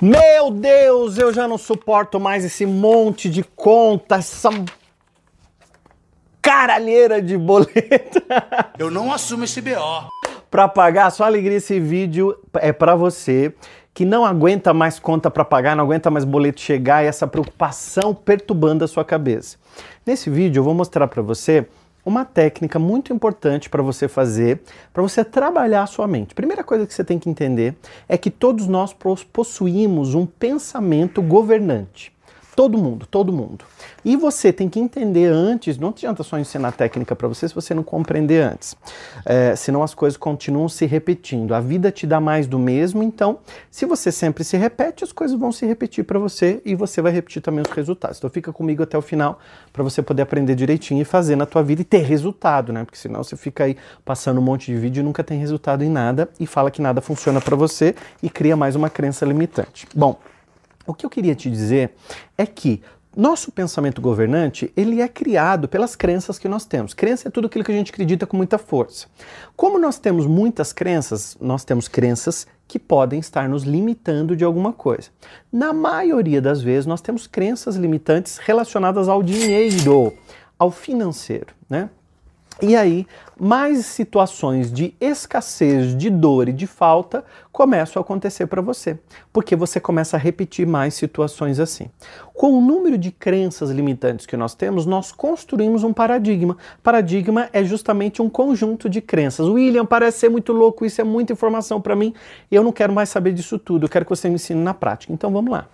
Meu Deus, eu já não suporto mais esse monte de conta, essa caralheira de boleto. Eu não assumo esse BO. para pagar, só alegria esse vídeo é para você que não aguenta mais conta para pagar, não aguenta mais boleto chegar e essa preocupação perturbando a sua cabeça. Nesse vídeo eu vou mostrar para você uma técnica muito importante para você fazer, para você trabalhar a sua mente. Primeira coisa que você tem que entender é que todos nós possuímos um pensamento governante. Todo mundo, todo mundo. E você tem que entender antes, não adianta só ensinar técnica para você se você não compreender antes. É, senão as coisas continuam se repetindo. A vida te dá mais do mesmo, então, se você sempre se repete, as coisas vão se repetir para você e você vai repetir também os resultados. Então fica comigo até o final para você poder aprender direitinho e fazer na tua vida e ter resultado, né? Porque senão você fica aí passando um monte de vídeo e nunca tem resultado em nada e fala que nada funciona para você e cria mais uma crença limitante. Bom, o que eu queria te dizer é que nosso pensamento governante, ele é criado pelas crenças que nós temos. Crença é tudo aquilo que a gente acredita com muita força. Como nós temos muitas crenças, nós temos crenças que podem estar nos limitando de alguma coisa. Na maioria das vezes, nós temos crenças limitantes relacionadas ao dinheiro, ao financeiro, né? E aí, mais situações de escassez, de dor e de falta começam a acontecer para você, porque você começa a repetir mais situações assim. Com o número de crenças limitantes que nós temos, nós construímos um paradigma. Paradigma é justamente um conjunto de crenças. William, parece ser muito louco, isso é muita informação para mim, eu não quero mais saber disso tudo, eu quero que você me ensine na prática. Então vamos lá.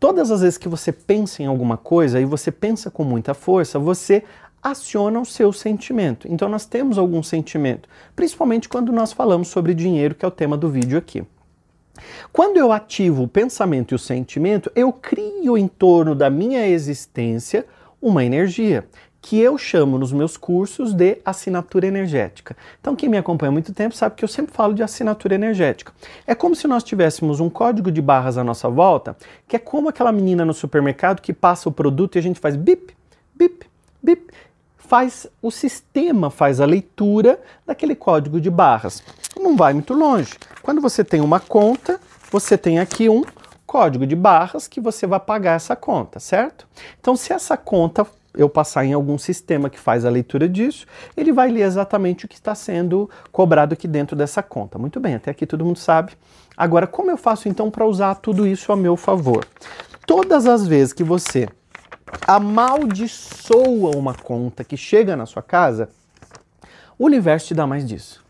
Todas as vezes que você pensa em alguma coisa e você pensa com muita força, você aciona o seu sentimento. Então nós temos algum sentimento, principalmente quando nós falamos sobre dinheiro, que é o tema do vídeo aqui. Quando eu ativo o pensamento e o sentimento, eu crio em torno da minha existência uma energia que eu chamo nos meus cursos de assinatura energética. Então, quem me acompanha há muito tempo sabe que eu sempre falo de assinatura energética. É como se nós tivéssemos um código de barras à nossa volta, que é como aquela menina no supermercado que passa o produto e a gente faz bip, bip, bip faz o sistema faz a leitura daquele código de barras. Não vai muito longe. Quando você tem uma conta, você tem aqui um código de barras que você vai pagar essa conta, certo? Então, se essa conta eu passar em algum sistema que faz a leitura disso, ele vai ler exatamente o que está sendo cobrado aqui dentro dessa conta. Muito bem, até aqui todo mundo sabe. Agora, como eu faço então para usar tudo isso a meu favor? Todas as vezes que você amaldiçoa uma conta que chega na sua casa, o universo te dá mais disso.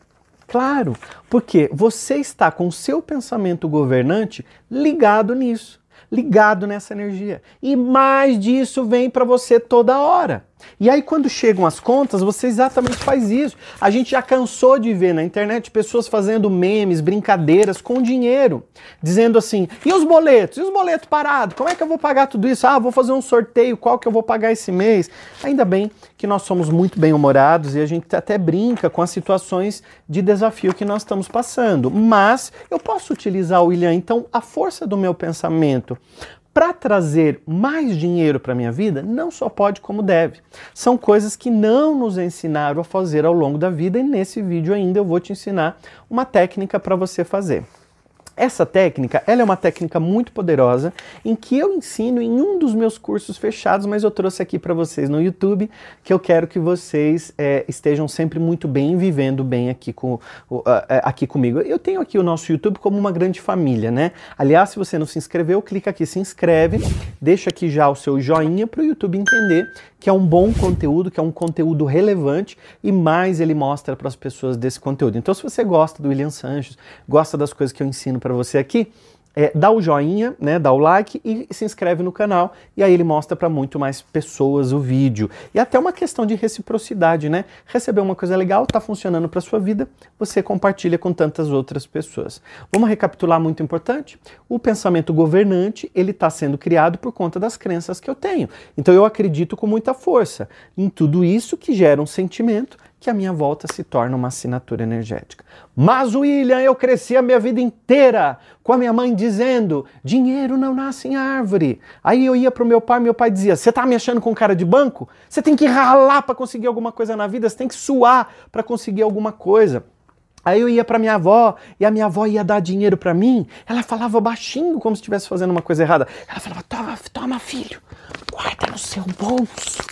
Claro, porque você está com o seu pensamento governante ligado nisso, ligado nessa energia. E mais disso vem para você toda hora. E aí, quando chegam as contas, você exatamente faz isso. A gente já cansou de ver na internet pessoas fazendo memes, brincadeiras com dinheiro, dizendo assim: e os boletos? E os boletos parados? Como é que eu vou pagar tudo isso? Ah, vou fazer um sorteio, qual que eu vou pagar esse mês? Ainda bem que nós somos muito bem-humorados e a gente até brinca com as situações de desafio que nós estamos passando. Mas eu posso utilizar, William, então, a força do meu pensamento para trazer mais dinheiro para a minha vida, não só pode como deve. São coisas que não nos ensinaram a fazer ao longo da vida e nesse vídeo ainda eu vou te ensinar uma técnica para você fazer. Essa técnica, ela é uma técnica muito poderosa em que eu ensino em um dos meus cursos fechados, mas eu trouxe aqui para vocês no YouTube, que eu quero que vocês é, estejam sempre muito bem, vivendo bem aqui, com, uh, aqui comigo. Eu tenho aqui o nosso YouTube como uma grande família, né? Aliás, se você não se inscreveu, clica aqui, se inscreve, deixa aqui já o seu joinha para o YouTube entender que é um bom conteúdo, que é um conteúdo relevante e mais ele mostra para as pessoas desse conteúdo. Então, se você gosta do William Sanches, gosta das coisas que eu ensino para você aqui, é, dá o joinha, né, dá o like e se inscreve no canal e aí ele mostra para muito mais pessoas o vídeo. E até uma questão de reciprocidade, né? Receber uma coisa legal, tá funcionando para sua vida, você compartilha com tantas outras pessoas. Vamos recapitular muito importante? O pensamento governante, ele está sendo criado por conta das crenças que eu tenho. Então eu acredito com muita força em tudo isso que gera um sentimento que a minha volta se torna uma assinatura energética. Mas, William, eu cresci a minha vida inteira com a minha mãe dizendo: dinheiro não nasce em árvore. Aí eu ia para o meu pai, meu pai dizia: Você está me achando com cara de banco? Você tem que ralar para conseguir alguma coisa na vida, você tem que suar para conseguir alguma coisa. Aí eu ia para minha avó e a minha avó ia dar dinheiro para mim. Ela falava baixinho, como se estivesse fazendo uma coisa errada. Ela falava: toma, toma, filho, guarda no seu bolso.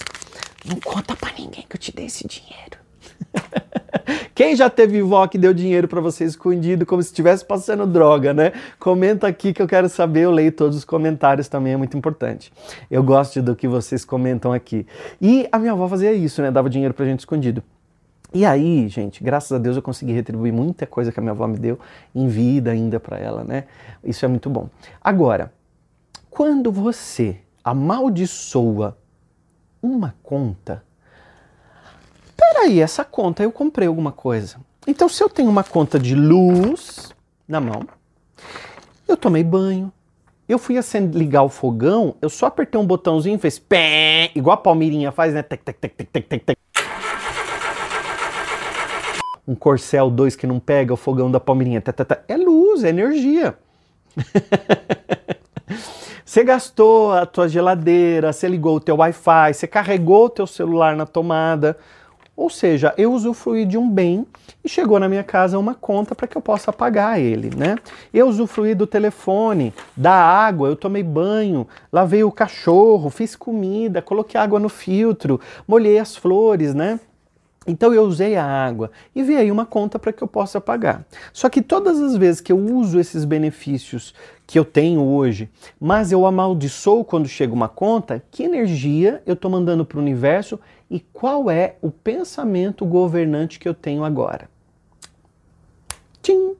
Não conta para ninguém que eu te dei esse dinheiro. Quem já teve vó que deu dinheiro para você escondido como se estivesse passando droga, né? Comenta aqui que eu quero saber, eu leio todos os comentários também, é muito importante. Eu gosto do que vocês comentam aqui. E a minha avó fazia isso, né? Dava dinheiro pra gente escondido. E aí, gente, graças a Deus eu consegui retribuir muita coisa que a minha avó me deu em vida ainda para ela, né? Isso é muito bom. Agora, quando você amaldiçoa uma conta, peraí, essa conta eu comprei alguma coisa. Então, se eu tenho uma conta de luz na mão, eu tomei banho, eu fui acender, ligar o fogão, eu só apertei um botãozinho e fez pé, igual a Palmeirinha faz, né? Tec, tec, tec, tec, tec, tec, tec um Corcel 2 que não pega o fogão da Palmeirinha. Tá, tá, tá. É luz, é energia. você gastou a tua geladeira, você ligou o teu Wi-Fi, você carregou o teu celular na tomada. Ou seja, eu usufruí de um bem e chegou na minha casa uma conta para que eu possa pagar ele, né? Eu usufruí do telefone, da água, eu tomei banho, lavei o cachorro, fiz comida, coloquei água no filtro, molhei as flores, né? Então eu usei a água e vi aí uma conta para que eu possa pagar. Só que todas as vezes que eu uso esses benefícios que eu tenho hoje, mas eu amaldiçoo quando chega uma conta, que energia eu estou mandando para o universo e qual é o pensamento governante que eu tenho agora? Tchim!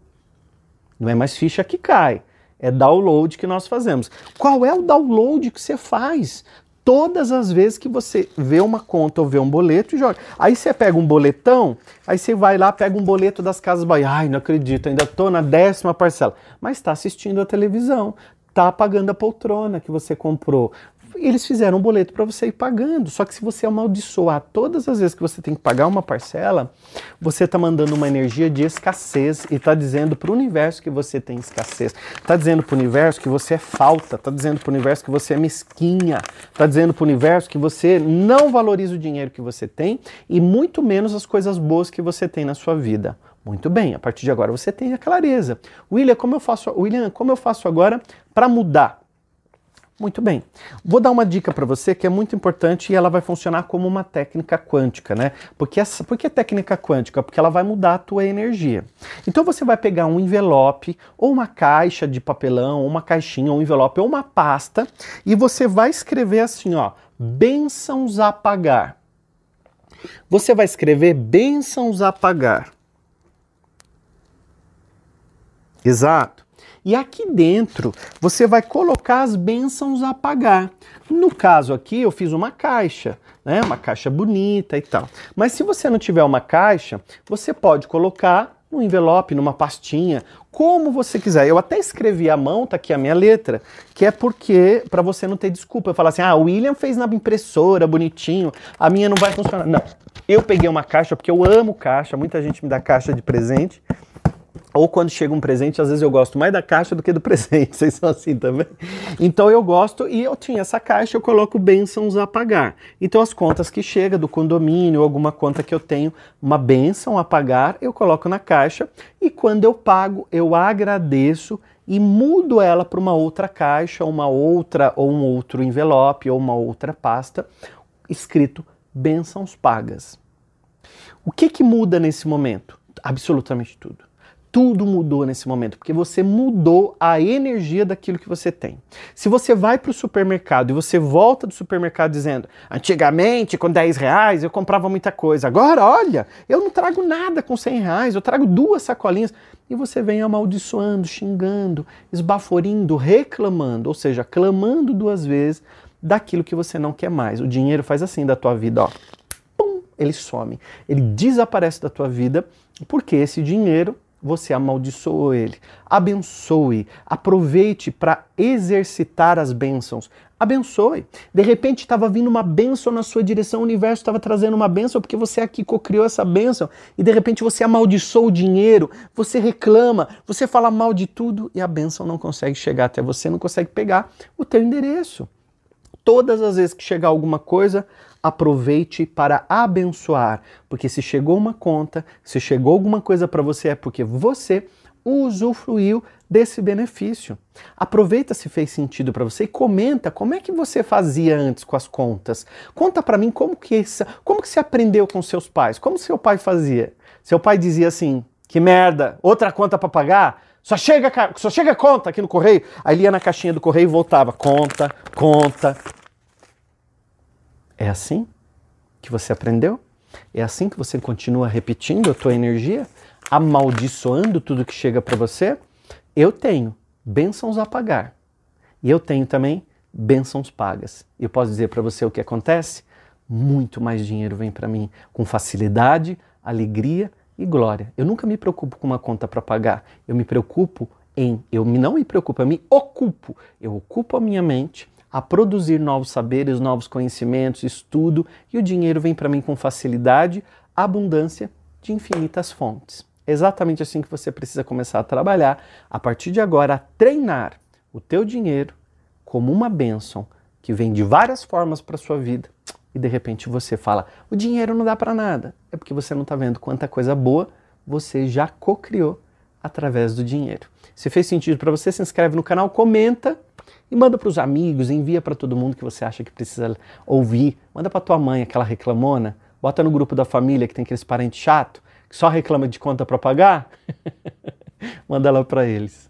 Não é mais ficha que cai, é download que nós fazemos. Qual é o download que você faz? Todas as vezes que você vê uma conta ou vê um boleto e joga. Aí você pega um boletão, aí você vai lá, pega um boleto das Casas Bahia. Ai, não acredito, ainda tô na décima parcela. Mas está assistindo a televisão, tá pagando a poltrona que você comprou, eles fizeram um boleto para você ir pagando. Só que se você amaldiçoar todas as vezes que você tem que pagar uma parcela, você está mandando uma energia de escassez e está dizendo para o universo que você tem escassez. Está dizendo para o universo que você é falta. Está dizendo para o universo que você é mesquinha. Está dizendo para o universo que você não valoriza o dinheiro que você tem e muito menos as coisas boas que você tem na sua vida. Muito bem, a partir de agora você tem a clareza. William, como eu faço, William, como eu faço agora para mudar? Muito bem. Vou dar uma dica para você que é muito importante e ela vai funcionar como uma técnica quântica, né? Porque essa, por que técnica quântica? Porque ela vai mudar a tua energia. Então você vai pegar um envelope ou uma caixa de papelão, ou uma caixinha, ou um envelope ou uma pasta e você vai escrever assim, ó, bênçãos a pagar. Você vai escrever bênçãos a pagar. Exato. E aqui dentro você vai colocar as bênçãos a pagar. No caso aqui eu fiz uma caixa, né? Uma caixa bonita e tal. Mas se você não tiver uma caixa, você pode colocar no envelope, numa pastinha, como você quiser. Eu até escrevi à mão, tá aqui a minha letra, que é porque para você não ter desculpa. Eu falar assim: "Ah, o William fez na impressora, bonitinho, a minha não vai funcionar". Não. Eu peguei uma caixa porque eu amo caixa, muita gente me dá caixa de presente. Ou quando chega um presente, às vezes eu gosto mais da caixa do que do presente. Vocês são assim também? Então eu gosto e eu tinha essa caixa, eu coloco bênçãos a pagar. Então as contas que chega do condomínio, alguma conta que eu tenho, uma bênção a pagar, eu coloco na caixa e quando eu pago, eu agradeço e mudo ela para uma outra caixa, uma outra ou um outro envelope ou uma outra pasta escrito bênçãos pagas. O que que muda nesse momento? Absolutamente tudo tudo mudou nesse momento, porque você mudou a energia daquilo que você tem. Se você vai para o supermercado e você volta do supermercado dizendo: antigamente, com 10 reais eu comprava muita coisa, agora, olha, eu não trago nada com 100 reais, eu trago duas sacolinhas. E você vem amaldiçoando, xingando, esbaforindo, reclamando, ou seja, clamando duas vezes daquilo que você não quer mais. O dinheiro faz assim da tua vida, ó. Pum, ele some, ele desaparece da tua vida, porque esse dinheiro você amaldiçoou ele. Abençoe, aproveite para exercitar as bênçãos. Abençoe. De repente estava vindo uma bênção na sua direção, o universo estava trazendo uma bênção porque você aqui cocriou essa bênção e de repente você amaldiçoou o dinheiro, você reclama, você fala mal de tudo e a bênção não consegue chegar até você, não consegue pegar o teu endereço todas as vezes que chegar alguma coisa, aproveite para abençoar, porque se chegou uma conta, se chegou alguma coisa para você é porque você usufruiu desse benefício. Aproveita se fez sentido para você e comenta como é que você fazia antes com as contas. Conta para mim como que como que você aprendeu com seus pais, como seu pai fazia. Seu pai dizia assim: "Que merda, outra conta para pagar?" Só chega, só chega conta aqui no correio. Aí ele ia na caixinha do correio e voltava. Conta, conta. É assim que você aprendeu? É assim que você continua repetindo a tua energia? Amaldiçoando tudo que chega para você? Eu tenho bênçãos a pagar. E eu tenho também bênçãos pagas. E eu posso dizer para você o que acontece? Muito mais dinheiro vem para mim com facilidade, alegria e glória. Eu nunca me preocupo com uma conta para pagar. Eu me preocupo em, eu não me preocupo, eu me ocupo. Eu ocupo a minha mente a produzir novos saberes, novos conhecimentos, estudo e o dinheiro vem para mim com facilidade, abundância de infinitas fontes. Exatamente assim que você precisa começar a trabalhar a partir de agora, a treinar o teu dinheiro como uma bênção que vem de várias formas para sua vida e de repente você fala: o dinheiro não dá para nada. É porque você não está vendo quanta coisa boa você já co-criou através do dinheiro. Se fez sentido para você, se inscreve no canal, comenta e manda para os amigos, envia para todo mundo que você acha que precisa ouvir. Manda para tua mãe, aquela reclamona. Bota no grupo da família que tem aqueles parentes chato que só reclama de conta para pagar. manda lá para eles.